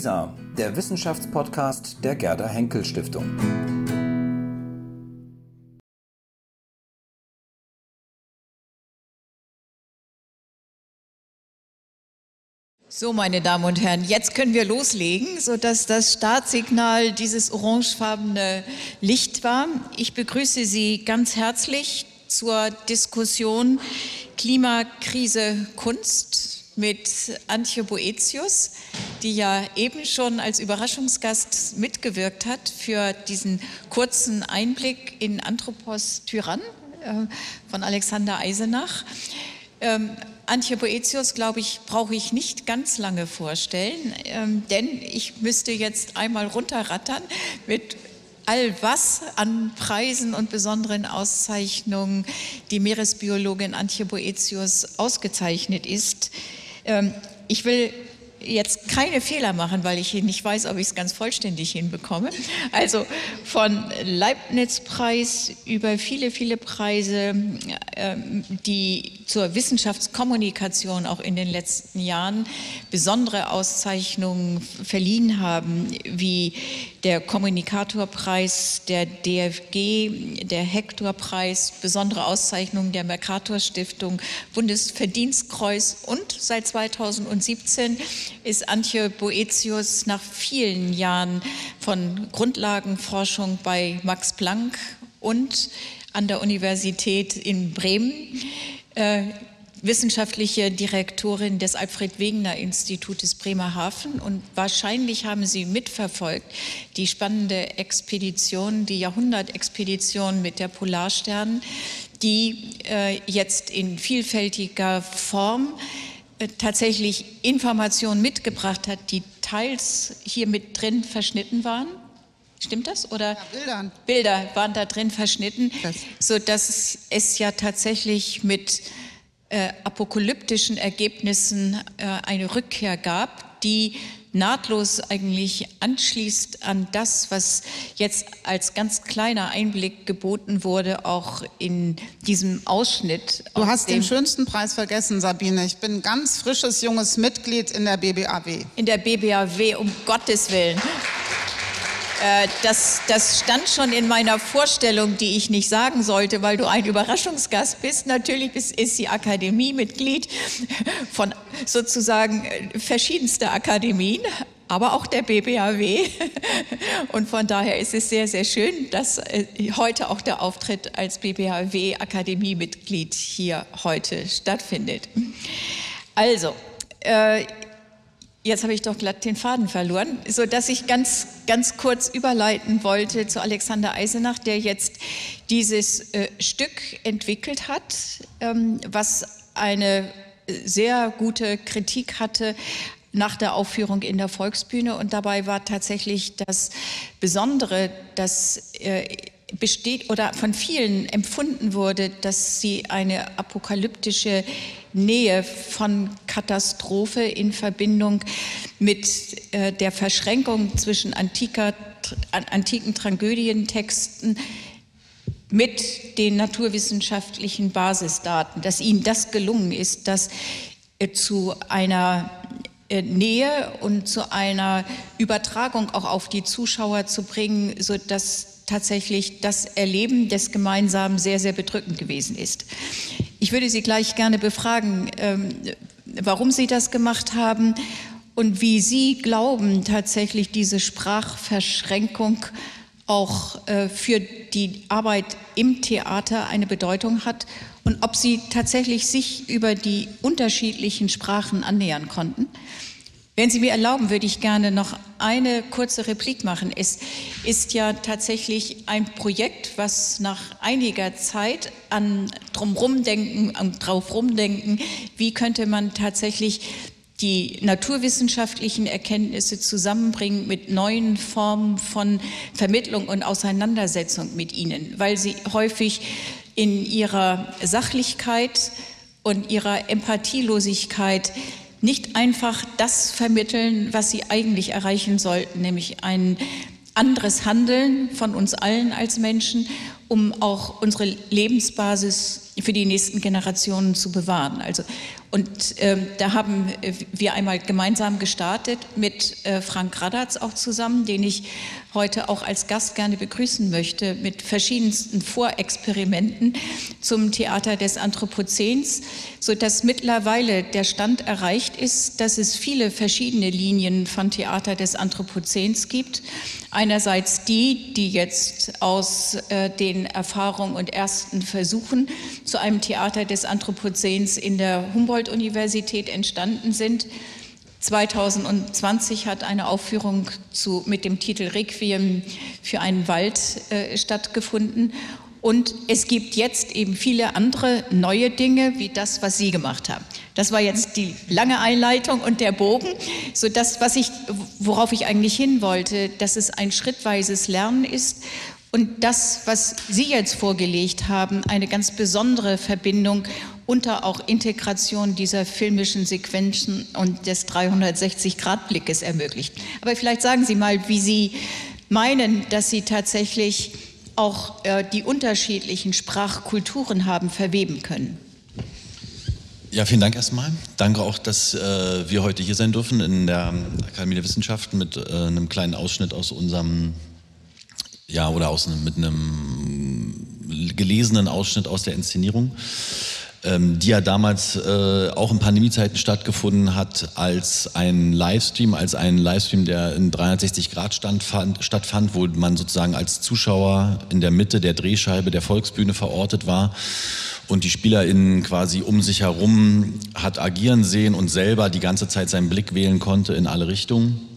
WISA, der Wissenschaftspodcast der Gerda Henkel Stiftung. So, meine Damen und Herren, jetzt können wir loslegen, sodass das Startsignal dieses orangefarbene Licht war. Ich begrüße Sie ganz herzlich zur Diskussion Klimakrise Kunst mit Antje Boetius, die ja eben schon als Überraschungsgast mitgewirkt hat für diesen kurzen Einblick in Anthropos Tyrann äh, von Alexander Eisenach. Ähm, Antje Boetius, glaube ich, brauche ich nicht ganz lange vorstellen, ähm, denn ich müsste jetzt einmal runterrattern mit all was an Preisen und besonderen Auszeichnungen die Meeresbiologin Antje Boetius ausgezeichnet ist. Ähm, ich will jetzt keine Fehler machen, weil ich nicht weiß, ob ich es ganz vollständig hinbekomme. Also von Leibniz-Preis über viele, viele Preise, ähm, die zur Wissenschaftskommunikation auch in den letzten Jahren besondere Auszeichnungen verliehen haben, wie der Kommunikatorpreis, der DFG, der Hector-Preis, besondere Auszeichnungen der Mercator-Stiftung, Bundesverdienstkreuz und seit 2017 ist Antje Boetius nach vielen Jahren von Grundlagenforschung bei Max Planck und an der Universität in Bremen äh, wissenschaftliche Direktorin des Alfred Wegener Institutes Bremerhaven. Und wahrscheinlich haben Sie mitverfolgt die spannende Expedition, die Jahrhundertexpedition mit der Polarstern, die äh, jetzt in vielfältiger Form tatsächlich Informationen mitgebracht hat, die teils hier mit drin verschnitten waren. Stimmt das? Oder ja, Bildern. Bilder waren da drin verschnitten, das. sodass es ja tatsächlich mit äh, apokalyptischen Ergebnissen äh, eine Rückkehr gab, die nahtlos eigentlich anschließt an das, was jetzt als ganz kleiner Einblick geboten wurde, auch in diesem Ausschnitt. Du hast den schönsten Preis vergessen, Sabine. Ich bin ein ganz frisches, junges Mitglied in der BBAW. In der BBAW, um Gottes Willen. Äh, das, das stand schon in meiner Vorstellung, die ich nicht sagen sollte, weil du ein Überraschungsgast bist. Natürlich ist sie Akademiemitglied von sozusagen äh, verschiedenster Akademien, aber auch der BBAW. Und von daher ist es sehr, sehr schön, dass äh, heute auch der Auftritt als BBAW-Akademiemitglied hier heute stattfindet. Also, Jetzt habe ich doch glatt den Faden verloren, so dass ich ganz, ganz kurz überleiten wollte zu Alexander Eisenach, der jetzt dieses äh, Stück entwickelt hat, ähm, was eine sehr gute Kritik hatte nach der Aufführung in der Volksbühne. Und dabei war tatsächlich das Besondere, dass äh, besteht oder von vielen empfunden wurde, dass sie eine apokalyptische Nähe von Katastrophe in Verbindung mit äh, der Verschränkung zwischen antiker, antiken Tragödientexten mit den naturwissenschaftlichen Basisdaten, dass ihnen das gelungen ist, das äh, zu einer äh, Nähe und zu einer Übertragung auch auf die Zuschauer zu bringen, so dass tatsächlich das Erleben des Gemeinsamen sehr, sehr bedrückend gewesen ist. Ich würde Sie gleich gerne befragen, ähm, warum Sie das gemacht haben und wie Sie glauben, tatsächlich diese Sprachverschränkung auch äh, für die Arbeit im Theater eine Bedeutung hat und ob Sie tatsächlich sich über die unterschiedlichen Sprachen annähern konnten. Wenn Sie mir erlauben, würde ich gerne noch eine kurze Replik machen. Es ist ja tatsächlich ein Projekt, was nach einiger Zeit an drumrumdenken, an draufrumdenken, wie könnte man tatsächlich die naturwissenschaftlichen Erkenntnisse zusammenbringen mit neuen Formen von Vermittlung und Auseinandersetzung mit ihnen, weil sie häufig in ihrer Sachlichkeit und ihrer Empathielosigkeit nicht einfach das vermitteln, was sie eigentlich erreichen sollten, nämlich ein anderes Handeln von uns allen als Menschen, um auch unsere Lebensbasis für die nächsten Generationen zu bewahren. Also Und ähm, da haben wir einmal gemeinsam gestartet mit äh, Frank Radatz auch zusammen, den ich heute auch als Gast gerne begrüßen möchte, mit verschiedensten Vorexperimenten zum Theater des Anthropozäns, sodass mittlerweile der Stand erreicht ist, dass es viele verschiedene Linien von Theater des Anthropozäns gibt. Einerseits die, die jetzt aus äh, den Erfahrungen und ersten Versuchen zu einem Theater des Anthropozäns in der Humboldt-Universität entstanden sind. 2020 hat eine Aufführung zu, mit dem Titel Requiem für einen Wald äh, stattgefunden. Und es gibt jetzt eben viele andere neue Dinge, wie das, was Sie gemacht haben. Das war jetzt die lange Einleitung und der Bogen, so das, was ich, worauf ich eigentlich hin wollte, dass es ein schrittweises Lernen ist und das, was Sie jetzt vorgelegt haben, eine ganz besondere Verbindung unter auch Integration dieser filmischen Sequenzen und des 360-Grad-Blickes ermöglicht. Aber vielleicht sagen Sie mal, wie Sie meinen, dass Sie tatsächlich auch äh, die unterschiedlichen Sprachkulturen haben verweben können. Ja, vielen Dank erstmal. Danke auch, dass äh, wir heute hier sein dürfen in der Akademie der Wissenschaften mit äh, einem kleinen Ausschnitt aus unserem, ja, oder aus, mit einem gelesenen Ausschnitt aus der Inszenierung ähm, die ja damals äh, auch in Pandemiezeiten stattgefunden hat, als ein Livestream, als ein Livestream, der in 360 Grad standfand, stattfand, wo man sozusagen als Zuschauer in der Mitte der Drehscheibe der Volksbühne verortet war und die SpielerInnen quasi um sich herum hat agieren sehen und selber die ganze Zeit seinen Blick wählen konnte in alle Richtungen.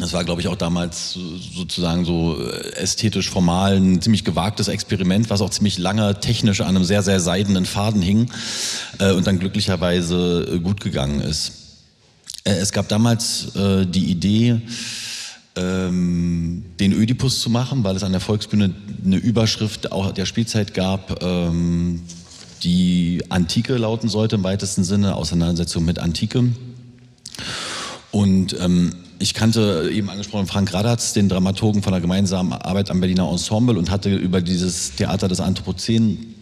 Das war, glaube ich, auch damals sozusagen so äh, ästhetisch formal ein ziemlich gewagtes Experiment, was auch ziemlich lange technisch an einem sehr, sehr seidenen Faden hing äh, und dann glücklicherweise äh, gut gegangen ist. Es gab damals die Idee, ähm, den Ödipus zu machen, weil es an der Volksbühne eine Überschrift auch der Spielzeit gab, ähm, die Antike lauten sollte im weitesten Sinne, Auseinandersetzung mit Antike. Und ähm, ich kannte eben angesprochen Frank Radatz, den Dramaturgen von der gemeinsamen Arbeit am Berliner Ensemble und hatte über dieses Theater des Anthropozän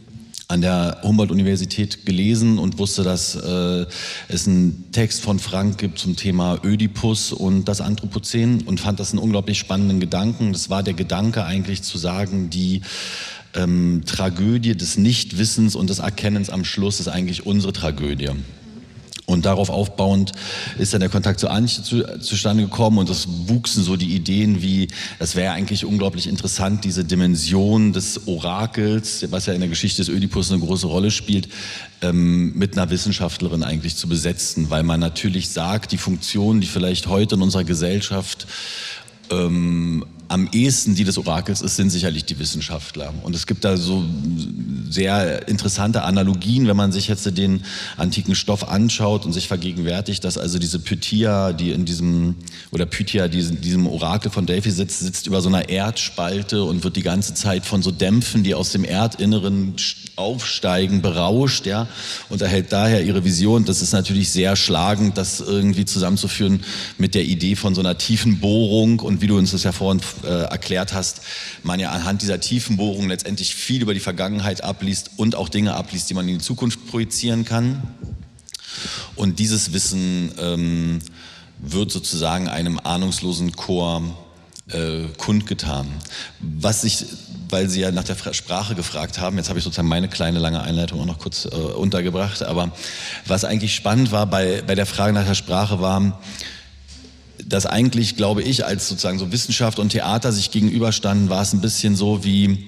an der Humboldt-Universität gelesen und wusste, dass äh, es einen Text von Frank gibt zum Thema Ödipus und das Anthropozän und fand das einen unglaublich spannenden Gedanken. Das war der Gedanke eigentlich zu sagen, die ähm, Tragödie des Nichtwissens und des Erkennens am Schluss ist eigentlich unsere Tragödie. Und darauf aufbauend ist dann der Kontakt zu Antje zu, zustande gekommen und es wuchsen so die Ideen wie, es wäre eigentlich unglaublich interessant, diese Dimension des Orakels, was ja in der Geschichte des Ödipus eine große Rolle spielt, ähm, mit einer Wissenschaftlerin eigentlich zu besetzen, weil man natürlich sagt, die Funktion, die vielleicht heute in unserer Gesellschaft ähm, am ehesten die des Orakels ist, sind sicherlich die Wissenschaftler. Und es gibt da so sehr interessante Analogien, wenn man sich jetzt den antiken Stoff anschaut und sich vergegenwärtigt, dass also diese Pythia, die in diesem, oder Pythia, die in diesem Orakel von Delphi sitzt, sitzt über so einer Erdspalte und wird die ganze Zeit von so Dämpfen, die aus dem Erdinneren aufsteigen, berauscht, ja, und erhält daher ihre Vision. Das ist natürlich sehr schlagend, das irgendwie zusammenzuführen mit der Idee von so einer tiefen Bohrung und wie du uns das ja vorhin äh, erklärt hast, man ja anhand dieser tiefen Bohrung letztendlich viel über die Vergangenheit abliest und auch Dinge abliest, die man in die Zukunft projizieren kann. Und dieses Wissen ähm, wird sozusagen einem ahnungslosen Chor äh, kundgetan. Was ich, weil Sie ja nach der Sprache gefragt haben, jetzt habe ich sozusagen meine kleine lange Einleitung auch noch kurz äh, untergebracht, aber was eigentlich spannend war bei, bei der Frage nach der Sprache war, dass eigentlich, glaube ich, als sozusagen so Wissenschaft und Theater sich gegenüberstanden, war es ein bisschen so wie,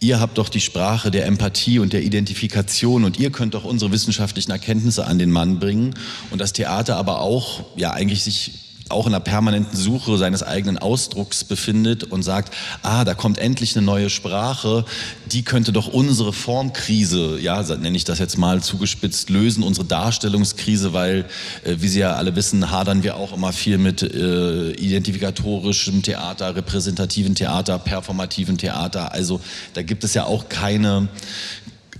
ihr habt doch die Sprache der Empathie und der Identifikation und ihr könnt doch unsere wissenschaftlichen Erkenntnisse an den Mann bringen. Und das Theater aber auch, ja, eigentlich sich auch in einer permanenten Suche seines eigenen Ausdrucks befindet und sagt, ah, da kommt endlich eine neue Sprache, die könnte doch unsere Formkrise, ja, nenne ich das jetzt mal zugespitzt, lösen, unsere Darstellungskrise, weil, äh, wie Sie ja alle wissen, hadern wir auch immer viel mit äh, identifikatorischem Theater, repräsentativen Theater, performativen Theater. Also da gibt es ja auch keine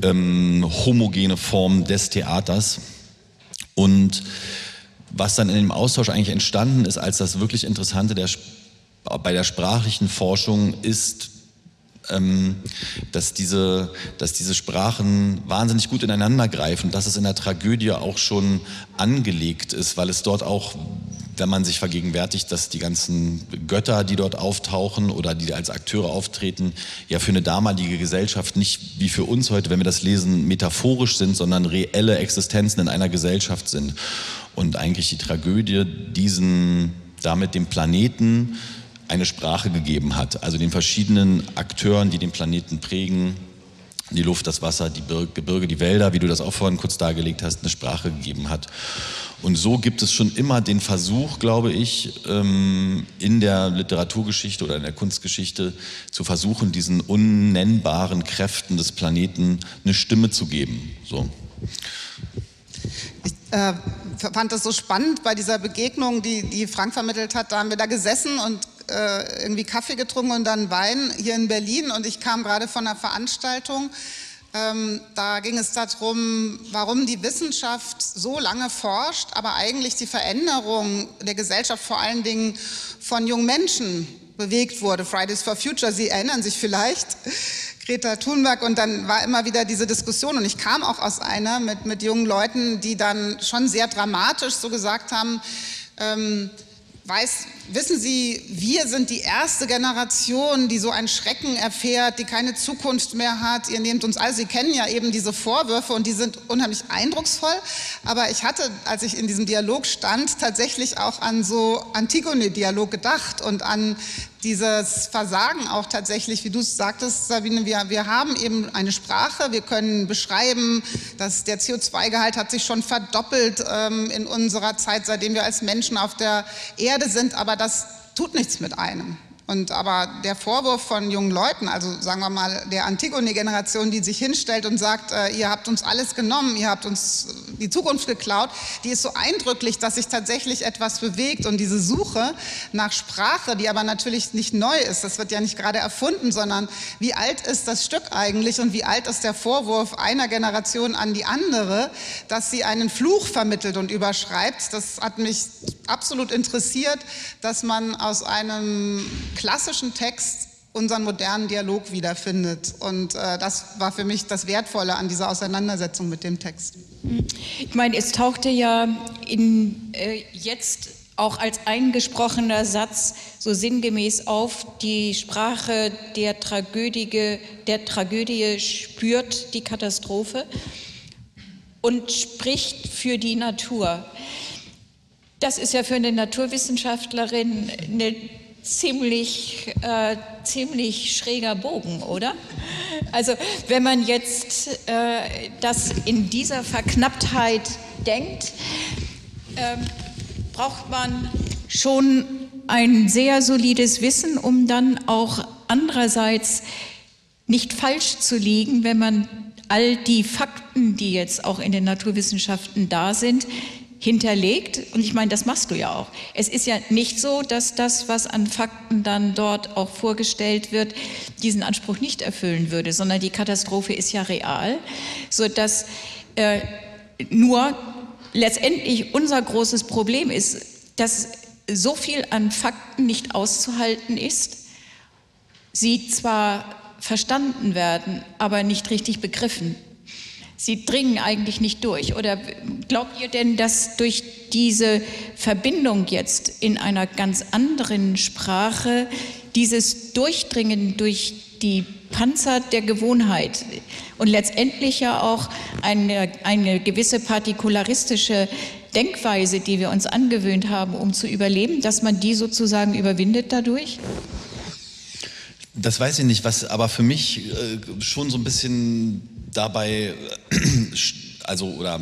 ähm, homogene Form des Theaters. Und was dann in dem Austausch eigentlich entstanden ist, als das wirklich Interessante der, bei der sprachlichen Forschung ist, dass, diese, dass diese Sprachen wahnsinnig gut ineinander greifen, dass es in der Tragödie auch schon angelegt ist, weil es dort auch wenn man sich vergegenwärtigt, dass die ganzen Götter, die dort auftauchen oder die als Akteure auftreten, ja für eine damalige Gesellschaft nicht wie für uns heute, wenn wir das lesen, metaphorisch sind, sondern reelle Existenzen in einer Gesellschaft sind. Und eigentlich die Tragödie diesen, damit dem Planeten eine Sprache gegeben hat, also den verschiedenen Akteuren, die den Planeten prägen, die Luft, das Wasser, die Gebirge, die Wälder, wie du das auch vorhin kurz dargelegt hast, eine Sprache gegeben hat. Und so gibt es schon immer den Versuch, glaube ich, ähm, in der Literaturgeschichte oder in der Kunstgeschichte zu versuchen, diesen unnennbaren Kräften des Planeten eine Stimme zu geben. So. Ich äh, fand das so spannend bei dieser Begegnung, die, die Frank vermittelt hat. Da haben wir da gesessen und äh, irgendwie Kaffee getrunken und dann Wein hier in Berlin. Und ich kam gerade von einer Veranstaltung. Ähm, da ging es darum, warum die Wissenschaft so lange forscht, aber eigentlich die Veränderung der Gesellschaft vor allen Dingen von jungen Menschen bewegt wurde. Fridays for Future, Sie erinnern sich vielleicht. Greta Thunberg und dann war immer wieder diese Diskussion und ich kam auch aus einer mit, mit jungen Leuten, die dann schon sehr dramatisch so gesagt haben, ähm, weiß, wissen Sie, wir sind die erste Generation, die so einen Schrecken erfährt, die keine Zukunft mehr hat. Ihr nehmt uns all, Sie kennen ja eben diese Vorwürfe und die sind unheimlich eindrucksvoll. Aber ich hatte, als ich in diesem Dialog stand, tatsächlich auch an so Antigone-Dialog gedacht und an dieses Versagen auch tatsächlich, wie du es sagtest, Sabine, wir, wir haben eben eine Sprache, wir können beschreiben, dass der CO2-Gehalt hat sich schon verdoppelt ähm, in unserer Zeit, seitdem wir als Menschen auf der Erde sind, aber das tut nichts mit einem. Und aber der Vorwurf von jungen Leuten, also sagen wir mal der Antigone-Generation, die sich hinstellt und sagt, äh, ihr habt uns alles genommen, ihr habt uns die Zukunft geklaut, die ist so eindrücklich, dass sich tatsächlich etwas bewegt. Und diese Suche nach Sprache, die aber natürlich nicht neu ist, das wird ja nicht gerade erfunden, sondern wie alt ist das Stück eigentlich und wie alt ist der Vorwurf einer Generation an die andere, dass sie einen Fluch vermittelt und überschreibt, das hat mich absolut interessiert, dass man aus einem klassischen Text unseren modernen Dialog wiederfindet. Und äh, das war für mich das Wertvolle an dieser Auseinandersetzung mit dem Text. Ich meine, es tauchte ja in, äh, jetzt auch als eingesprochener Satz so sinngemäß auf, die Sprache der Tragödie, der Tragödie spürt die Katastrophe und spricht für die Natur. Das ist ja für eine Naturwissenschaftlerin eine ziemlich, äh, ziemlich schräger Bogen, oder? Also wenn man jetzt äh, das in dieser Verknapptheit denkt, äh, braucht man schon ein sehr solides Wissen, um dann auch andererseits nicht falsch zu liegen, wenn man all die Fakten, die jetzt auch in den Naturwissenschaften da sind, hinterlegt. Und ich meine, das machst du ja auch. Es ist ja nicht so, dass das, was an Fakten dann dort auch vorgestellt wird, diesen Anspruch nicht erfüllen würde, sondern die Katastrophe ist ja real, sodass äh, nur letztendlich unser großes Problem ist, dass so viel an Fakten nicht auszuhalten ist, sie zwar verstanden werden, aber nicht richtig begriffen sie dringen eigentlich nicht durch. Oder glaubt ihr denn, dass durch diese Verbindung jetzt in einer ganz anderen Sprache dieses Durchdringen durch die Panzer der Gewohnheit und letztendlich ja auch eine, eine gewisse partikularistische Denkweise, die wir uns angewöhnt haben, um zu überleben, dass man die sozusagen überwindet dadurch? Das weiß ich nicht, was aber für mich äh, schon so ein bisschen dabei also oder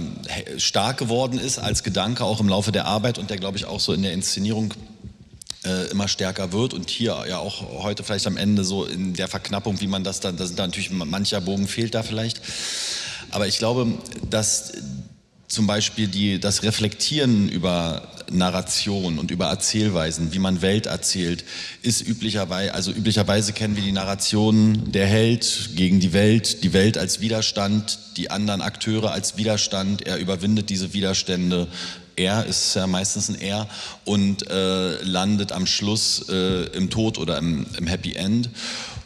stark geworden ist als Gedanke auch im Laufe der Arbeit und der glaube ich auch so in der Inszenierung äh, immer stärker wird und hier ja auch heute vielleicht am Ende so in der Verknappung, wie man das dann, da sind da natürlich mancher Bogen fehlt da vielleicht. Aber ich glaube, dass zum Beispiel die, das Reflektieren über Narration und über Erzählweisen, wie man Welt erzählt, ist üblicherweise, also üblicherweise kennen wir die Narration der Held gegen die Welt, die Welt als Widerstand, die anderen Akteure als Widerstand, er überwindet diese Widerstände, er ist ja meistens ein Er und äh, landet am Schluss äh, im Tod oder im, im Happy End.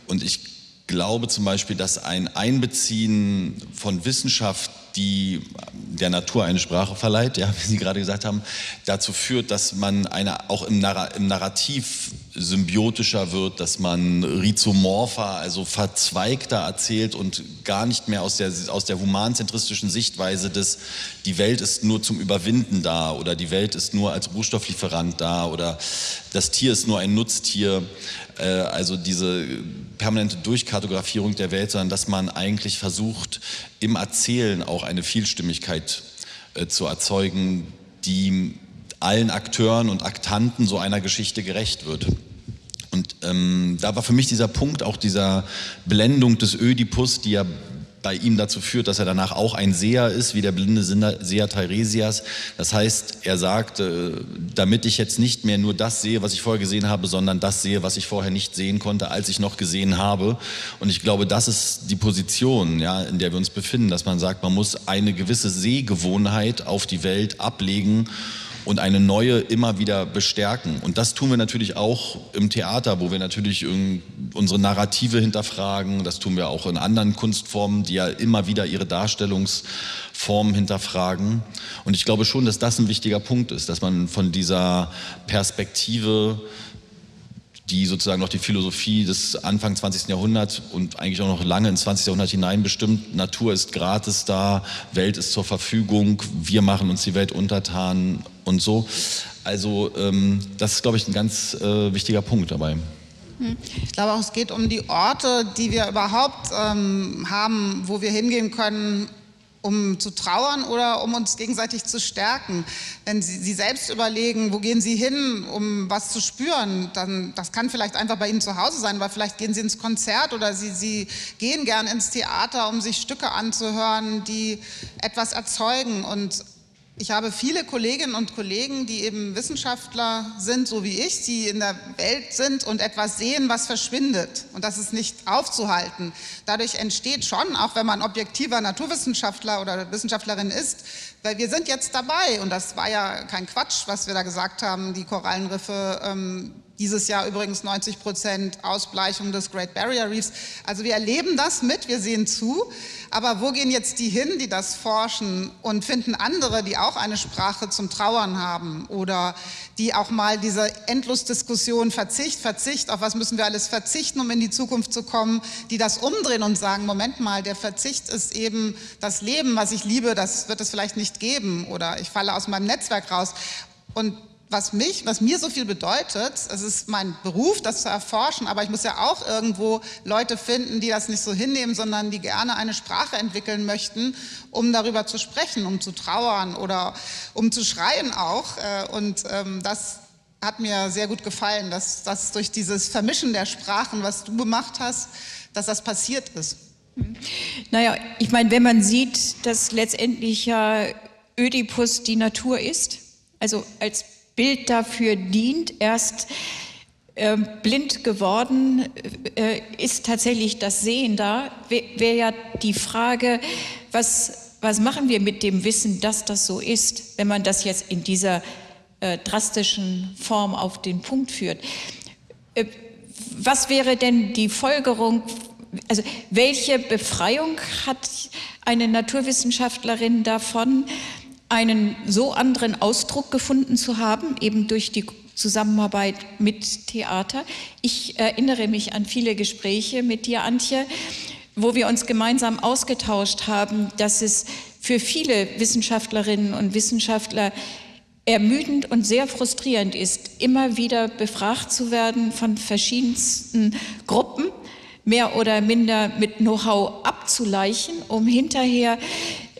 Und ich glaube zum Beispiel, dass ein Einbeziehen von Wissenschaft, die der Natur eine Sprache verleiht, ja, wie Sie gerade gesagt haben, dazu führt, dass man eine, auch im, Narr im Narrativ symbiotischer wird, dass man rhizomorpher, also verzweigter erzählt und gar nicht mehr aus der, aus der humanzentristischen Sichtweise des, die Welt ist nur zum Überwinden da oder die Welt ist nur als Rohstofflieferant da oder das Tier ist nur ein Nutztier, äh, also diese permanente Durchkartografierung der Welt, sondern dass man eigentlich versucht, im Erzählen auch eine Vielstimmigkeit äh, zu erzeugen, die allen Akteuren und Aktanten so einer Geschichte gerecht wird. Und ähm, da war für mich dieser Punkt auch dieser Blendung des Ödipus, die ja bei ihm dazu führt, dass er danach auch ein Seher ist, wie der blinde Seher Teiresias. Das heißt, er sagt, äh, damit ich jetzt nicht mehr nur das sehe, was ich vorher gesehen habe, sondern das sehe, was ich vorher nicht sehen konnte, als ich noch gesehen habe. Und ich glaube, das ist die Position, ja, in der wir uns befinden, dass man sagt, man muss eine gewisse Sehgewohnheit auf die Welt ablegen und eine neue immer wieder bestärken. Und das tun wir natürlich auch im Theater, wo wir natürlich unsere Narrative hinterfragen. Das tun wir auch in anderen Kunstformen, die ja immer wieder ihre Darstellungsformen hinterfragen. Und ich glaube schon, dass das ein wichtiger Punkt ist, dass man von dieser Perspektive die sozusagen noch die Philosophie des Anfang 20. Jahrhunderts und eigentlich auch noch lange ins 20. Jahrhundert hinein bestimmt. Natur ist gratis da, Welt ist zur Verfügung, wir machen uns die Welt untertan und so. Also ähm, das ist, glaube ich, ein ganz äh, wichtiger Punkt dabei. Hm. Ich glaube auch, es geht um die Orte, die wir überhaupt ähm, haben, wo wir hingehen können, um zu trauern oder um uns gegenseitig zu stärken. Wenn Sie, Sie selbst überlegen, wo gehen Sie hin, um was zu spüren, dann das kann vielleicht einfach bei Ihnen zu Hause sein, weil vielleicht gehen Sie ins Konzert oder Sie, Sie gehen gern ins Theater, um sich Stücke anzuhören, die etwas erzeugen und ich habe viele Kolleginnen und Kollegen, die eben Wissenschaftler sind, so wie ich, die in der Welt sind und etwas sehen, was verschwindet. Und das ist nicht aufzuhalten. Dadurch entsteht schon, auch wenn man objektiver Naturwissenschaftler oder Wissenschaftlerin ist, weil wir sind jetzt dabei, und das war ja kein Quatsch, was wir da gesagt haben, die Korallenriffe ähm, dieses Jahr übrigens 90 Prozent Ausbleichung des Great Barrier Reefs. Also wir erleben das mit, wir sehen zu. Aber wo gehen jetzt die hin, die das forschen und finden andere, die auch eine Sprache zum Trauern haben oder die auch mal diese Endlosdiskussion Verzicht, Verzicht, auf was müssen wir alles verzichten, um in die Zukunft zu kommen, die das umdrehen und sagen, Moment mal, der Verzicht ist eben das Leben, was ich liebe, das wird es vielleicht nicht geben oder ich falle aus meinem Netzwerk raus. Und was mich, was mir so viel bedeutet, es ist mein Beruf, das zu erforschen, aber ich muss ja auch irgendwo Leute finden, die das nicht so hinnehmen, sondern die gerne eine Sprache entwickeln möchten, um darüber zu sprechen, um zu trauern oder um zu schreien auch. Äh, und ähm, das hat mir sehr gut gefallen, dass das durch dieses Vermischen der Sprachen, was du gemacht hast, dass das passiert ist. Naja, ich meine, wenn man sieht, dass letztendlich ja Ödipus die Natur ist, also als Bild dafür dient. Erst äh, blind geworden äh, ist tatsächlich das Sehen da. Wäre ja die Frage, was, was machen wir mit dem Wissen, dass das so ist, wenn man das jetzt in dieser äh, drastischen Form auf den Punkt führt. Äh, was wäre denn die Folgerung also welche Befreiung hat eine Naturwissenschaftlerin davon, einen so anderen Ausdruck gefunden zu haben, eben durch die Zusammenarbeit mit Theater. Ich erinnere mich an viele Gespräche mit dir, Antje, wo wir uns gemeinsam ausgetauscht haben, dass es für viele Wissenschaftlerinnen und Wissenschaftler ermüdend und sehr frustrierend ist, immer wieder befragt zu werden von verschiedensten Gruppen, mehr oder minder mit Know-how abzuleichen, um hinterher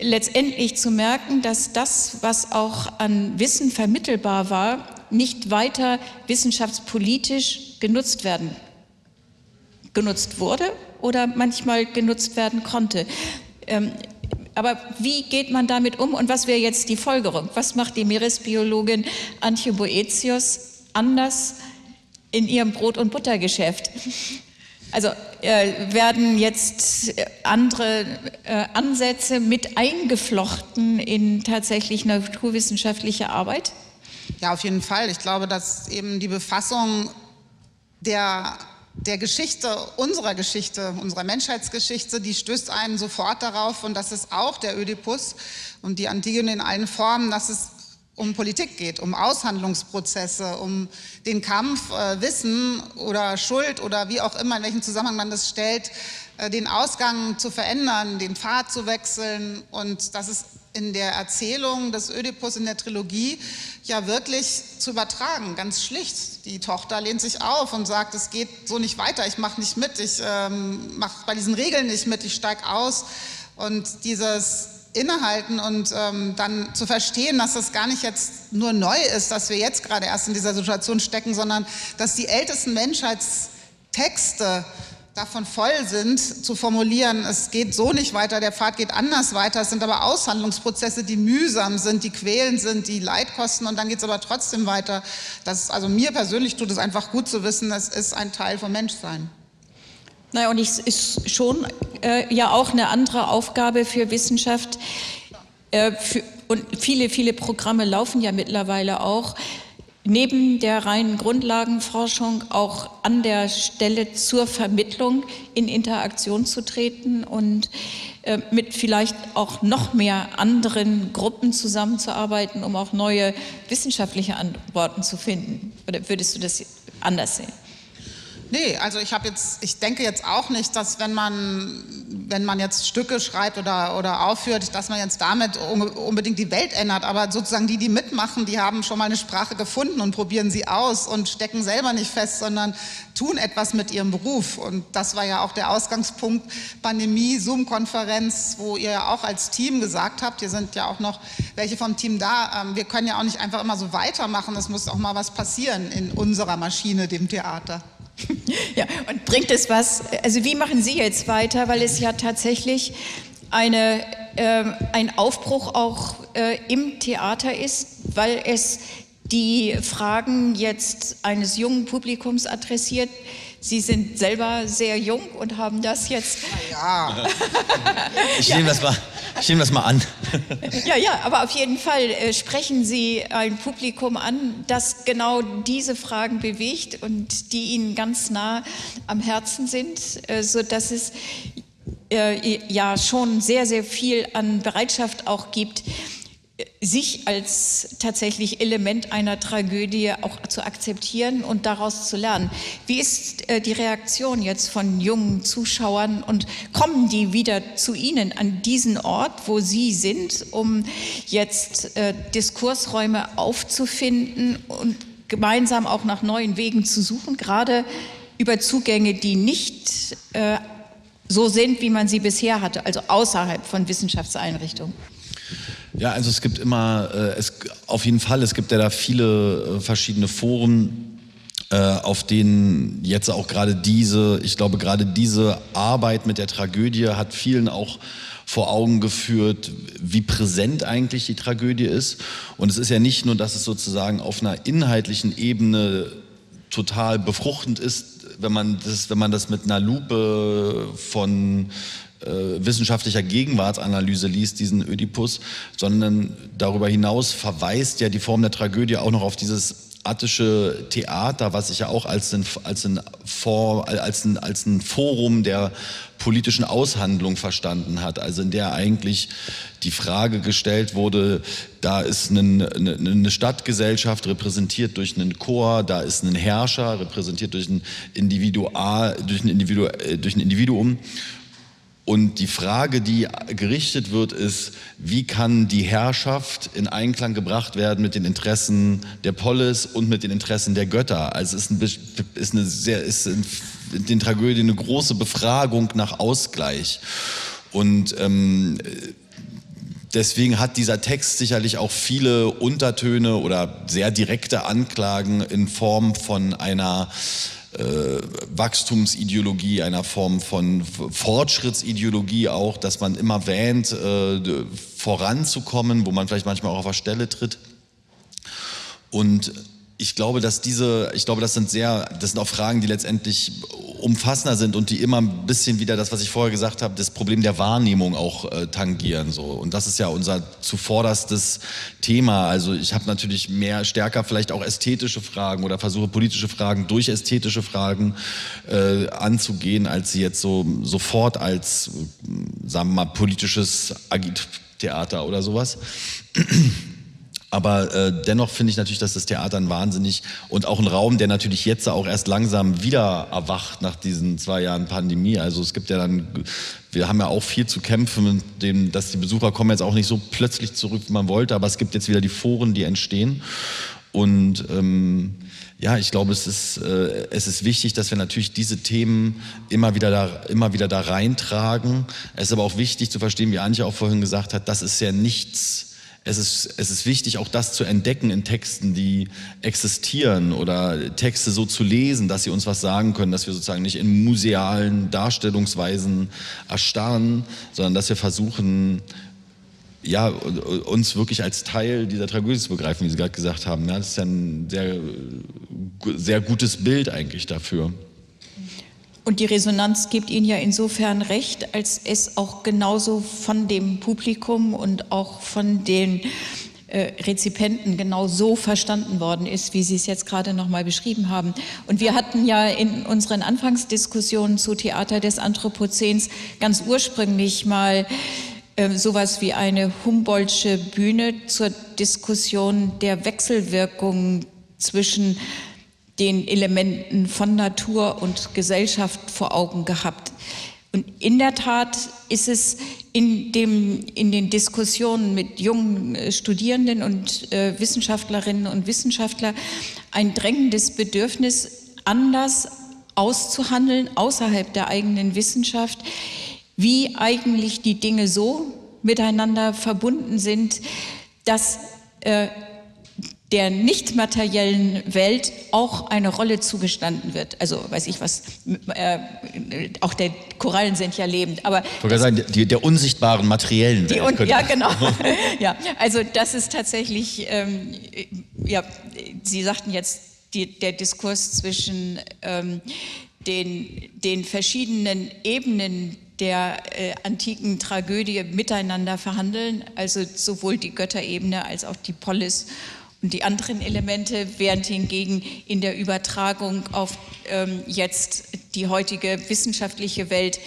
letztendlich zu merken, dass das, was auch an Wissen vermittelbar war, nicht weiter wissenschaftspolitisch genutzt werden genutzt wurde oder manchmal genutzt werden konnte. Ähm, aber wie geht man damit um und was wäre jetzt die Folgerung? Was macht die Meeresbiologin Antje Boetius anders in ihrem Brot- und Buttergeschäft? Also äh, werden jetzt äh, andere äh, Ansätze mit eingeflochten in tatsächlich naturwissenschaftliche Arbeit? Ja, auf jeden Fall. Ich glaube, dass eben die Befassung der der Geschichte, unserer Geschichte, unserer Menschheitsgeschichte, die stößt einen sofort darauf und das ist auch der Ödipus und die Antigone in allen Formen, dass es um Politik geht, um Aushandlungsprozesse, um den Kampf, äh, Wissen oder Schuld oder wie auch immer, in welchem Zusammenhang man das stellt, äh, den Ausgang zu verändern, den Pfad zu wechseln und das ist in der Erzählung des Ödipus in der Trilogie ja wirklich zu übertragen, ganz schlicht. Die Tochter lehnt sich auf und sagt, es geht so nicht weiter, ich mache nicht mit, ich ähm, mache bei diesen Regeln nicht mit, ich steige aus. Und dieses Innehalten und ähm, dann zu verstehen, dass das gar nicht jetzt nur neu ist, dass wir jetzt gerade erst in dieser Situation stecken, sondern dass die ältesten Menschheitstexte davon voll sind, zu formulieren, es geht so nicht weiter, der Pfad geht anders weiter. Es sind aber Aushandlungsprozesse, die mühsam sind, die quälend sind, die Leid kosten und dann geht es aber trotzdem weiter. Das, also mir persönlich tut es einfach gut zu wissen, es ist ein Teil vom Menschsein. Naja, und es ist schon äh, ja auch eine andere Aufgabe für Wissenschaft. Äh, für, und viele, viele Programme laufen ja mittlerweile auch neben der reinen Grundlagenforschung auch an der Stelle zur Vermittlung in Interaktion zu treten und äh, mit vielleicht auch noch mehr anderen Gruppen zusammenzuarbeiten, um auch neue wissenschaftliche Antworten zu finden? Oder würdest du das anders sehen? Nee, also ich habe jetzt, ich denke jetzt auch nicht, dass wenn man, wenn man jetzt Stücke schreibt oder, oder aufführt, dass man jetzt damit unbedingt die Welt ändert. Aber sozusagen die, die mitmachen, die haben schon mal eine Sprache gefunden und probieren sie aus und stecken selber nicht fest, sondern tun etwas mit ihrem Beruf. Und das war ja auch der Ausgangspunkt Pandemie, Zoom-Konferenz, wo ihr ja auch als Team gesagt habt, hier sind ja auch noch welche vom Team da, ähm, wir können ja auch nicht einfach immer so weitermachen, es muss auch mal was passieren in unserer Maschine, dem Theater. Ja, und bringt es was? Also wie machen Sie jetzt weiter? Weil es ja tatsächlich eine, äh, ein Aufbruch auch äh, im Theater ist, weil es die Fragen jetzt eines jungen Publikums adressiert. Sie sind selber sehr jung und haben das jetzt. Ja. ich nehme das mal. Ich nehme das mal an. Ja, ja, aber auf jeden Fall äh, sprechen Sie ein Publikum an, das genau diese Fragen bewegt und die Ihnen ganz nah am Herzen sind, äh, sodass es äh, ja schon sehr, sehr viel an Bereitschaft auch gibt, sich als tatsächlich Element einer Tragödie auch zu akzeptieren und daraus zu lernen. Wie ist äh, die Reaktion jetzt von jungen Zuschauern und kommen die wieder zu Ihnen an diesen Ort, wo Sie sind, um jetzt äh, Diskursräume aufzufinden und gemeinsam auch nach neuen Wegen zu suchen, gerade über Zugänge, die nicht äh, so sind, wie man sie bisher hatte, also außerhalb von Wissenschaftseinrichtungen? Ja, also es gibt immer, äh, es, auf jeden Fall, es gibt ja da viele äh, verschiedene Foren, äh, auf denen jetzt auch gerade diese, ich glaube gerade diese Arbeit mit der Tragödie hat vielen auch vor Augen geführt, wie präsent eigentlich die Tragödie ist. Und es ist ja nicht nur, dass es sozusagen auf einer inhaltlichen Ebene total befruchtend ist, wenn man das, wenn man das mit einer Lupe von wissenschaftlicher Gegenwartsanalyse liest, diesen Ödipus, sondern darüber hinaus verweist ja die Form der Tragödie auch noch auf dieses attische Theater, was sich ja auch als ein, als ein, For, als ein, als ein Forum der politischen Aushandlung verstanden hat, also in der eigentlich die Frage gestellt wurde, da ist eine Stadtgesellschaft repräsentiert durch einen Chor, da ist ein Herrscher repräsentiert durch ein, Individual, durch ein, Individu, äh, durch ein Individuum und die Frage, die gerichtet wird, ist, wie kann die Herrschaft in Einklang gebracht werden mit den Interessen der Polis und mit den Interessen der Götter? Also es ist, ein, ist eine sehr, ist in den Tragödien eine große Befragung nach Ausgleich. Und ähm, deswegen hat dieser Text sicherlich auch viele Untertöne oder sehr direkte Anklagen in Form von einer Wachstumsideologie, einer Form von Fortschrittsideologie auch, dass man immer wähnt, äh, voranzukommen, wo man vielleicht manchmal auch auf der Stelle tritt. Und ich glaube, dass diese, ich glaube, das sind sehr, das sind auch Fragen, die letztendlich umfassender sind und die immer ein bisschen wieder das, was ich vorher gesagt habe, das Problem der Wahrnehmung auch äh, tangieren. So. Und das ist ja unser zuvorderstes Thema. Also ich habe natürlich mehr, stärker vielleicht auch ästhetische Fragen oder versuche politische Fragen durch ästhetische Fragen äh, anzugehen, als sie jetzt so sofort als, sagen wir mal, politisches Agittheater oder sowas. Aber äh, dennoch finde ich natürlich, dass das Theater ein wahnsinnig und auch ein Raum, der natürlich jetzt auch erst langsam wieder erwacht nach diesen zwei Jahren Pandemie. Also es gibt ja dann, wir haben ja auch viel zu kämpfen mit dem, dass die Besucher kommen jetzt auch nicht so plötzlich zurück, wie man wollte, aber es gibt jetzt wieder die Foren, die entstehen. Und ähm, ja, ich glaube, es ist, äh, es ist wichtig, dass wir natürlich diese Themen immer wieder, da, immer wieder da reintragen. Es ist aber auch wichtig zu verstehen, wie Antje auch vorhin gesagt hat, das ist ja nichts, es ist, es ist wichtig, auch das zu entdecken in Texten, die existieren oder Texte so zu lesen, dass sie uns was sagen können, dass wir sozusagen nicht in musealen Darstellungsweisen erstarren, sondern dass wir versuchen, ja, uns wirklich als Teil dieser Tragödie zu begreifen, wie Sie gerade gesagt haben. Ja, das ist ja ein sehr, sehr gutes Bild eigentlich dafür. Und die Resonanz gibt Ihnen ja insofern recht, als es auch genauso von dem Publikum und auch von den äh, Rezipienten genau so verstanden worden ist, wie Sie es jetzt gerade noch mal beschrieben haben. Und wir hatten ja in unseren Anfangsdiskussionen zu Theater des Anthropozäns ganz ursprünglich mal äh, sowas wie eine Humboldtsche Bühne zur Diskussion der Wechselwirkung zwischen den Elementen von Natur und Gesellschaft vor Augen gehabt. Und in der Tat ist es in, dem, in den Diskussionen mit jungen äh, Studierenden und äh, Wissenschaftlerinnen und Wissenschaftlern ein drängendes Bedürfnis, anders auszuhandeln außerhalb der eigenen Wissenschaft, wie eigentlich die Dinge so miteinander verbunden sind, dass äh, der nicht materiellen Welt auch eine Rolle zugestanden wird. Also weiß ich was, äh, auch der Korallen sind ja lebend. Aber ich wollte sagen, die, der unsichtbaren materiellen Welt. Un ja, genau. ja, also das ist tatsächlich, ähm, ja, Sie sagten jetzt, die, der Diskurs zwischen ähm, den, den verschiedenen Ebenen der äh, antiken Tragödie miteinander verhandeln, also sowohl die Götterebene als auch die Polis und die anderen Elemente, während hingegen in der Übertragung auf ähm, jetzt die heutige wissenschaftliche Welt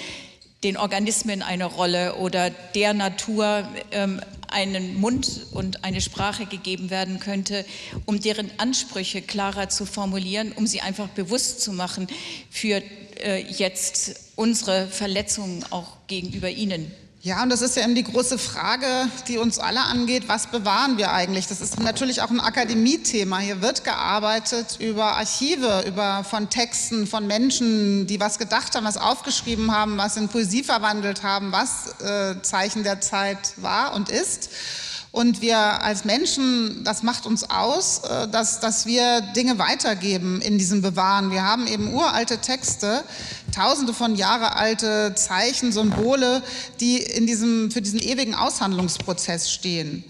den Organismen eine Rolle oder der Natur ähm, einen Mund und eine Sprache gegeben werden könnte, um deren Ansprüche klarer zu formulieren, um sie einfach bewusst zu machen für äh, jetzt unsere Verletzungen auch gegenüber ihnen. Ja, und das ist ja eben die große Frage, die uns alle angeht. Was bewahren wir eigentlich? Das ist natürlich auch ein Akademiethema. Hier wird gearbeitet über Archive, über von Texten, von Menschen, die was gedacht haben, was aufgeschrieben haben, was in Poesie verwandelt haben, was äh, Zeichen der Zeit war und ist. Und wir als Menschen, das macht uns aus, äh, dass, dass wir Dinge weitergeben in diesem Bewahren. Wir haben eben uralte Texte, tausende von Jahre alte Zeichen, Symbole, die in diesem, für diesen ewigen Aushandlungsprozess stehen.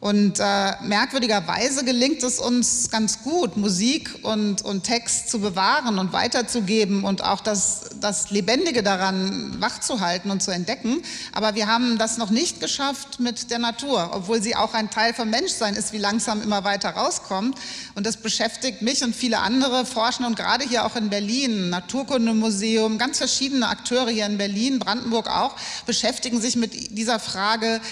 Und äh, merkwürdigerweise gelingt es uns ganz gut, Musik und, und Text zu bewahren und weiterzugeben und auch das, das Lebendige daran wachzuhalten und zu entdecken. Aber wir haben das noch nicht geschafft mit der Natur, obwohl sie auch ein Teil vom Menschsein ist, wie langsam immer weiter rauskommt. Und das beschäftigt mich und viele andere Forschende und gerade hier auch in Berlin, Naturkundemuseum, ganz verschiedene Akteure hier in Berlin, Brandenburg auch, beschäftigen sich mit dieser Frage,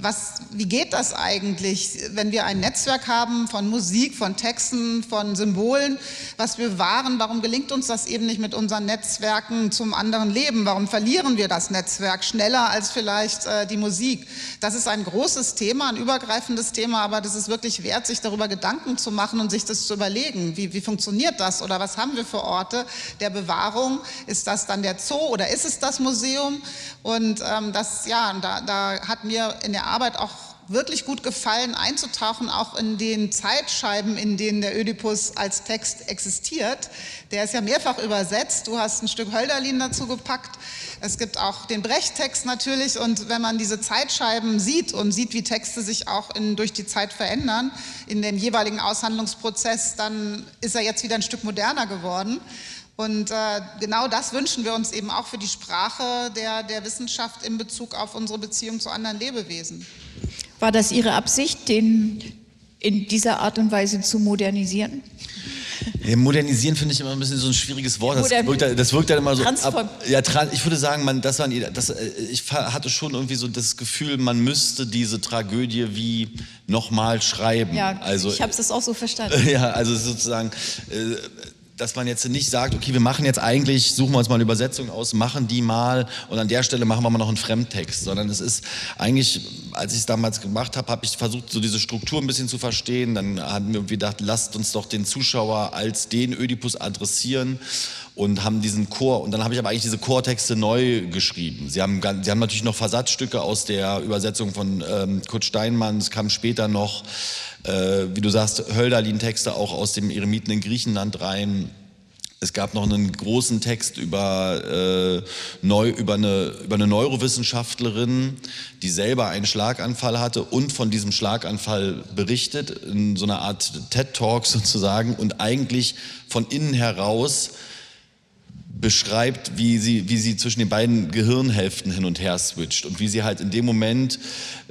was, wie geht das eigentlich? Eigentlich, wenn wir ein Netzwerk haben von Musik, von Texten, von Symbolen, was wir bewahren, warum gelingt uns das eben nicht mit unseren Netzwerken zum anderen Leben? Warum verlieren wir das Netzwerk schneller als vielleicht äh, die Musik? Das ist ein großes Thema, ein übergreifendes Thema, aber das ist wirklich wert, sich darüber Gedanken zu machen und sich das zu überlegen. Wie, wie funktioniert das oder was haben wir für Orte der Bewahrung? Ist das dann der Zoo oder ist es das Museum? Und ähm, das, ja, da, da hat mir in der Arbeit auch wirklich gut gefallen, einzutauchen, auch in den Zeitscheiben, in denen der Ödipus als Text existiert. Der ist ja mehrfach übersetzt. Du hast ein Stück Hölderlin dazu gepackt. Es gibt auch den Brecht-Text natürlich. Und wenn man diese Zeitscheiben sieht und sieht, wie Texte sich auch in, durch die Zeit verändern, in dem jeweiligen Aushandlungsprozess, dann ist er jetzt wieder ein Stück moderner geworden. Und äh, genau das wünschen wir uns eben auch für die Sprache der, der Wissenschaft in Bezug auf unsere Beziehung zu anderen Lebewesen. War das Ihre Absicht, den in dieser Art und Weise zu modernisieren? Ja, modernisieren finde ich immer ein bisschen so ein schwieriges Wort. Das wirkt, das wirkt dann immer so. Ab, ja, ich würde sagen, man, das waren, das, äh, ich hatte schon irgendwie so das Gefühl, man müsste diese Tragödie wie nochmal schreiben. Ja, also, ich habe es auch so verstanden. Ja, also sozusagen. Äh, dass man jetzt nicht sagt, okay, wir machen jetzt eigentlich, suchen wir uns mal eine Übersetzung aus, machen die mal und an der Stelle machen wir mal noch einen Fremdtext, sondern es ist eigentlich, als ich es damals gemacht habe, habe ich versucht, so diese Struktur ein bisschen zu verstehen. Dann haben wir gedacht, lasst uns doch den Zuschauer als den Ödipus adressieren und haben diesen Chor, und dann habe ich aber eigentlich diese Chortexte neu geschrieben. Sie haben, sie haben natürlich noch Versatzstücke aus der Übersetzung von ähm, Kurt Steinmann, es kam später noch äh, wie du sagst, Hölderlin-Texte auch aus dem Eremiten in Griechenland rein. Es gab noch einen großen Text über, äh, neu, über, eine, über eine Neurowissenschaftlerin, die selber einen Schlaganfall hatte und von diesem Schlaganfall berichtet, in so einer Art TED-Talk sozusagen und eigentlich von innen heraus beschreibt, wie sie, wie sie zwischen den beiden Gehirnhälften hin und her switcht und wie sie halt in dem Moment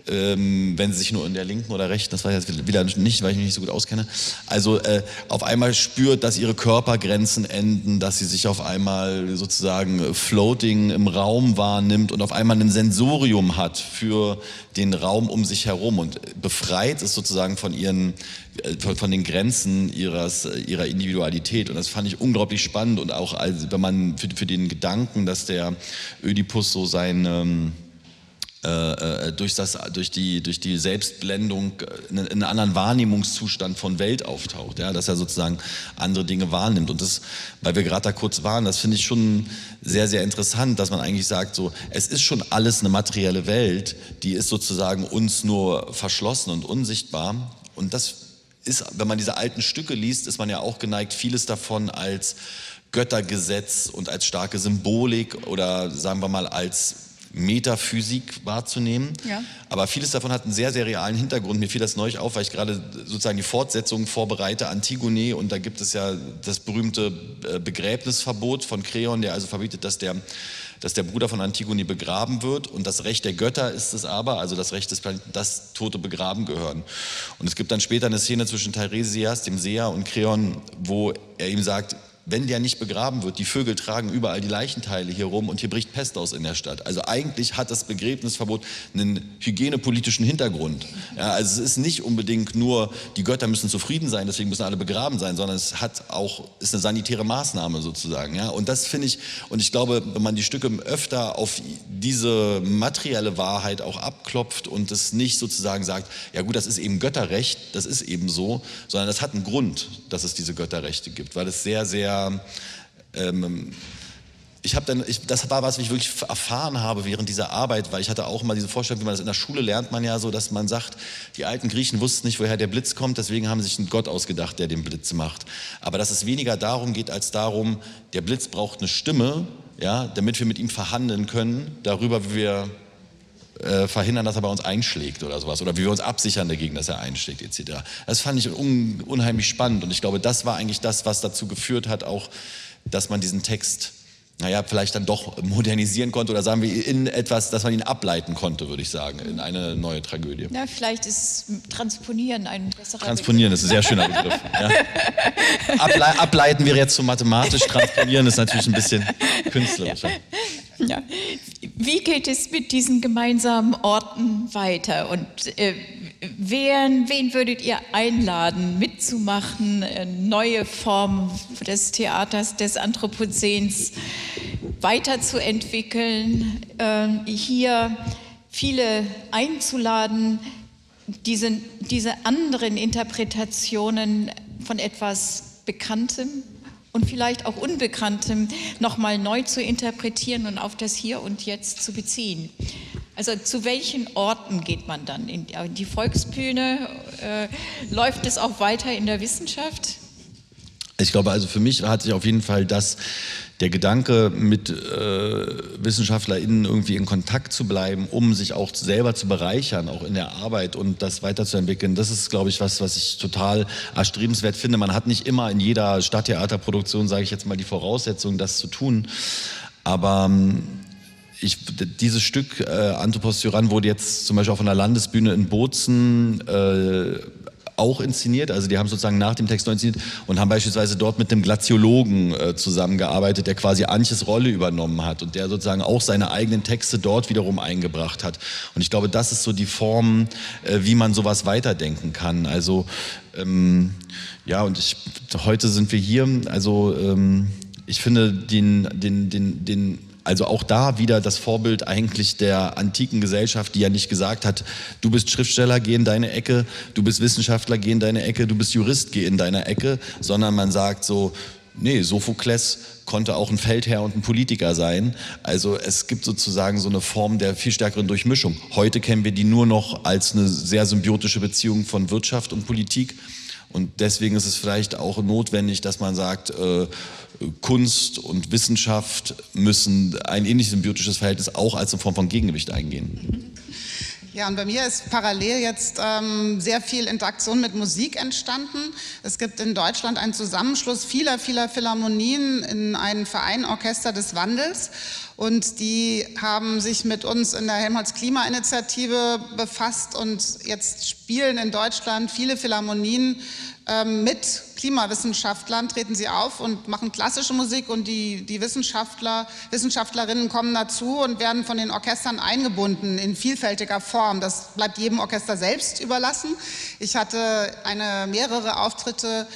ähm, wenn sie sich nur in der linken oder rechten, das weiß ich jetzt wieder nicht, weil ich mich nicht so gut auskenne, also äh, auf einmal spürt, dass ihre Körpergrenzen enden, dass sie sich auf einmal sozusagen floating im Raum wahrnimmt und auf einmal ein Sensorium hat für den Raum um sich herum und befreit ist sozusagen von ihren von, von den Grenzen ihres, ihrer Individualität. Und das fand ich unglaublich spannend und auch, als, wenn man für, für den Gedanken, dass der Ödipus so sein, ähm, äh, äh, durch, das, durch, die, durch die Selbstblendung in einen anderen Wahrnehmungszustand von Welt auftaucht, ja, dass er sozusagen andere Dinge wahrnimmt. Und das, weil wir gerade da kurz waren, das finde ich schon sehr, sehr interessant, dass man eigentlich sagt, so, es ist schon alles eine materielle Welt, die ist sozusagen uns nur verschlossen und unsichtbar. Und das ist, wenn man diese alten Stücke liest, ist man ja auch geneigt, vieles davon als Göttergesetz und als starke Symbolik oder sagen wir mal als Metaphysik wahrzunehmen. Ja. Aber vieles davon hat einen sehr, sehr realen Hintergrund. Mir fiel das neulich auf, weil ich gerade sozusagen die Fortsetzung vorbereite, Antigone. Und da gibt es ja das berühmte äh, Begräbnisverbot von Kreon, der also verbietet, dass der, dass der Bruder von Antigone begraben wird. Und das Recht der Götter ist es aber, also das Recht des Planeten, dass Tote begraben gehören. Und es gibt dann später eine Szene zwischen Teiresias, dem Seher, und Kreon, wo er ihm sagt, wenn der nicht begraben wird, die Vögel tragen überall die Leichenteile hier rum und hier bricht Pest aus in der Stadt. Also eigentlich hat das Begräbnisverbot einen hygienepolitischen Hintergrund. Ja, also es ist nicht unbedingt nur, die Götter müssen zufrieden sein, deswegen müssen alle begraben sein, sondern es hat auch, ist eine sanitäre Maßnahme sozusagen. Ja, und das finde ich, und ich glaube, wenn man die Stücke öfter auf diese materielle Wahrheit auch abklopft und es nicht sozusagen sagt, ja gut, das ist eben Götterrecht, das ist eben so, sondern das hat einen Grund, dass es diese Götterrechte gibt, weil es sehr, sehr ähm, ich habe dann, ich, das war was, was ich wirklich erfahren habe während dieser Arbeit, weil ich hatte auch immer diese Vorstellung, wie man das in der Schule lernt man ja so, dass man sagt, die alten Griechen wussten nicht, woher der Blitz kommt, deswegen haben sie sich einen Gott ausgedacht, der den Blitz macht. Aber dass es weniger darum geht, als darum, der Blitz braucht eine Stimme, ja, damit wir mit ihm verhandeln können, darüber, wie wir äh, verhindern, dass er bei uns einschlägt oder sowas. Oder wie wir uns absichern dagegen, dass er einschlägt, etc. Das fand ich un unheimlich spannend und ich glaube, das war eigentlich das, was dazu geführt hat, auch, dass man diesen Text naja, vielleicht dann doch modernisieren konnte oder sagen wir in etwas, dass man ihn ableiten konnte, würde ich sagen, in eine neue Tragödie. Ja, vielleicht ist Transponieren ein besserer Transponieren Begriff. ist ein sehr schöner Begriff. Ja. Able ableiten wäre jetzt so mathematisch, transponieren ist natürlich ein bisschen künstlerischer. Ja. Ja. Wie geht es mit diesen gemeinsamen Orten weiter und äh, wen, wen würdet ihr einladen, mitzumachen, äh, neue Formen des Theaters, des Anthropozäns weiterzuentwickeln, äh, hier viele einzuladen, diese, diese anderen Interpretationen von etwas Bekanntem und vielleicht auch Unbekanntem nochmal neu zu interpretieren und auf das Hier und Jetzt zu beziehen. Also zu welchen Orten geht man dann? In die Volksbühne? Äh, läuft es auch weiter in der Wissenschaft? Ich glaube, also für mich hat sich auf jeden Fall das, der Gedanke, mit äh, WissenschaftlerInnen irgendwie in Kontakt zu bleiben, um sich auch selber zu bereichern, auch in der Arbeit und das weiterzuentwickeln, das ist, glaube ich, was, was ich total erstrebenswert finde. Man hat nicht immer in jeder Stadttheaterproduktion, sage ich jetzt mal, die Voraussetzung, das zu tun. Aber ähm, ich, dieses Stück äh, Anthropos Tyrann wurde jetzt zum Beispiel auch von der Landesbühne in Bozen äh, auch inszeniert. Also die haben sozusagen nach dem Text neu inszeniert und haben beispielsweise dort mit einem Glaziologen äh, zusammengearbeitet, der quasi Anches Rolle übernommen hat und der sozusagen auch seine eigenen Texte dort wiederum eingebracht hat. Und ich glaube, das ist so die Form, äh, wie man sowas weiterdenken kann. Also ähm, ja, und ich, heute sind wir hier. Also ähm, ich finde den, den, den, den also auch da wieder das Vorbild eigentlich der antiken Gesellschaft, die ja nicht gesagt hat, du bist Schriftsteller, geh in deine Ecke, du bist Wissenschaftler, geh in deine Ecke, du bist Jurist, geh in deine Ecke, sondern man sagt so, nee, Sophokles konnte auch ein Feldherr und ein Politiker sein. Also es gibt sozusagen so eine Form der viel stärkeren Durchmischung. Heute kennen wir die nur noch als eine sehr symbiotische Beziehung von Wirtschaft und Politik. Und deswegen ist es vielleicht auch notwendig, dass man sagt, äh, Kunst und Wissenschaft müssen ein ähnliches symbiotisches Verhältnis auch als eine Form von Gegengewicht eingehen. Ja, und bei mir ist parallel jetzt ähm, sehr viel Interaktion mit Musik entstanden. Es gibt in Deutschland einen Zusammenschluss vieler, vieler Philharmonien in einen Verein Orchester des Wandels. Und die haben sich mit uns in der Helmholtz Klimainitiative befasst und jetzt spielen in Deutschland viele Philharmonien mit Klimawissenschaftlern treten sie auf und machen klassische Musik und die, die Wissenschaftler, Wissenschaftlerinnen kommen dazu und werden von den Orchestern eingebunden in vielfältiger Form. Das bleibt jedem Orchester selbst überlassen. Ich hatte eine, mehrere Auftritte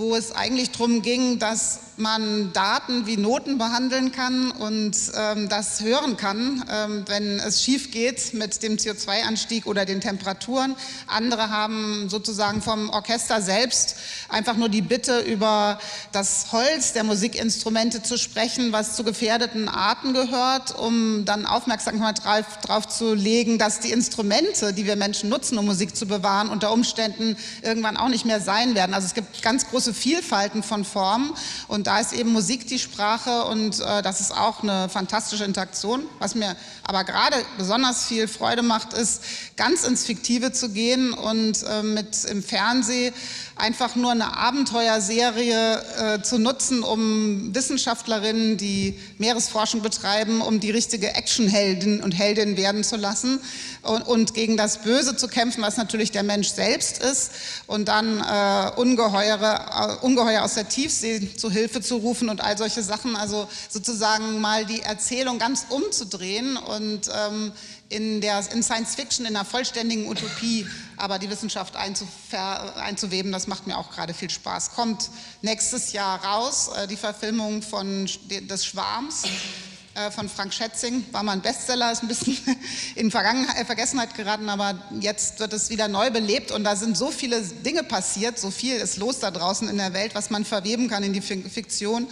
wo es eigentlich darum ging, dass man Daten wie Noten behandeln kann und ähm, das hören kann, ähm, wenn es schief geht mit dem CO2-Anstieg oder den Temperaturen. Andere haben sozusagen vom Orchester selbst einfach nur die Bitte, über das Holz der Musikinstrumente zu sprechen, was zu gefährdeten Arten gehört, um dann Aufmerksamkeit drauf zu legen, dass die Instrumente, die wir Menschen nutzen, um Musik zu bewahren, unter Umständen irgendwann auch nicht mehr sein werden. Also es gibt ganz große Vielfalten von Formen und da ist eben Musik die Sprache und äh, das ist auch eine fantastische Interaktion. Was mir aber gerade besonders viel Freude macht, ist ganz ins Fiktive zu gehen und äh, mit im Fernsehen einfach nur eine Abenteuerserie äh, zu nutzen, um Wissenschaftlerinnen, die Meeresforschung betreiben, um die richtige Actionheldin und Heldin werden zu lassen und, und, gegen das Böse zu kämpfen, was natürlich der Mensch selbst ist und dann äh, Ungeheure, Ungeheuer aus der Tiefsee zu Hilfe zu rufen und all solche Sachen. Also sozusagen mal die Erzählung ganz umzudrehen und ähm, in, der, in Science Fiction, in einer vollständigen Utopie, aber die Wissenschaft einzuweben, das macht mir auch gerade viel Spaß. Kommt nächstes Jahr raus, äh, die Verfilmung von, des Schwarms äh, von Frank Schätzing, war mal ein Bestseller, ist ein bisschen in äh, Vergessenheit geraten, aber jetzt wird es wieder neu belebt und da sind so viele Dinge passiert, so viel ist los da draußen in der Welt, was man verweben kann in die Fiktion,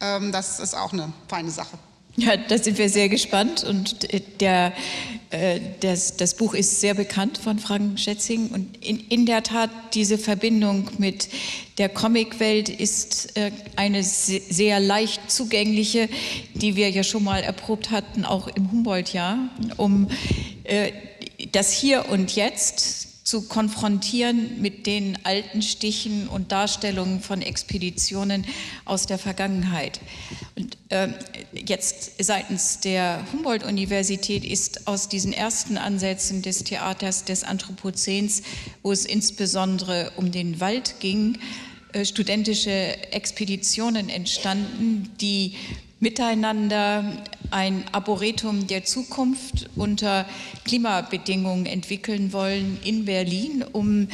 ähm, das ist auch eine feine Sache. Ja, da sind wir sehr gespannt und der, äh, das, das Buch ist sehr bekannt von Frank Schätzing und in, in der Tat diese Verbindung mit der Comicwelt ist äh, eine sehr leicht zugängliche, die wir ja schon mal erprobt hatten, auch im Humboldt-Jahr, um äh, das Hier und Jetzt zu konfrontieren mit den alten Stichen und Darstellungen von Expeditionen aus der Vergangenheit. Und äh, jetzt seitens der Humboldt-Universität ist aus diesen ersten Ansätzen des Theaters des Anthropozäns, wo es insbesondere um den Wald ging, äh, studentische Expeditionen entstanden, die miteinander ein Arboretum der Zukunft unter Klimabedingungen entwickeln wollen in Berlin, um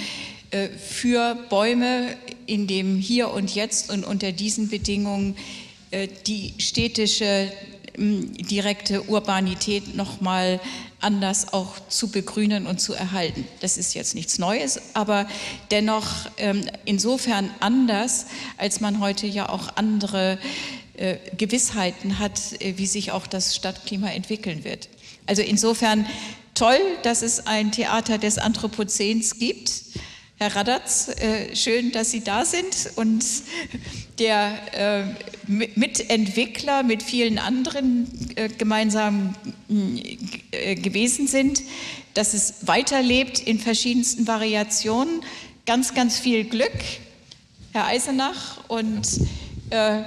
äh, für Bäume in dem Hier und Jetzt und unter diesen Bedingungen äh, die städtische direkte Urbanität noch mal anders auch zu begrünen und zu erhalten. Das ist jetzt nichts Neues, aber dennoch ähm, insofern anders, als man heute ja auch andere Gewissheiten hat, äh, wie sich auch das Stadtklima entwickeln wird. Also insofern toll, dass es ein Theater des Anthropozäns gibt. Herr Radatz, äh, schön, dass Sie da sind und der äh, Mitentwickler mit vielen anderen äh, gemeinsam äh, gewesen sind, dass es weiterlebt in verschiedensten Variationen. Ganz, ganz viel Glück, Herr Eisenach und äh,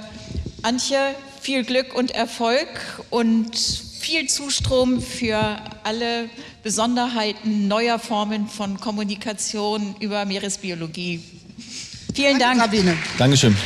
Antje, viel Glück und Erfolg und viel Zustrom für alle Besonderheiten neuer Formen von Kommunikation über Meeresbiologie. Vielen Dank. Sabine. Dankeschön.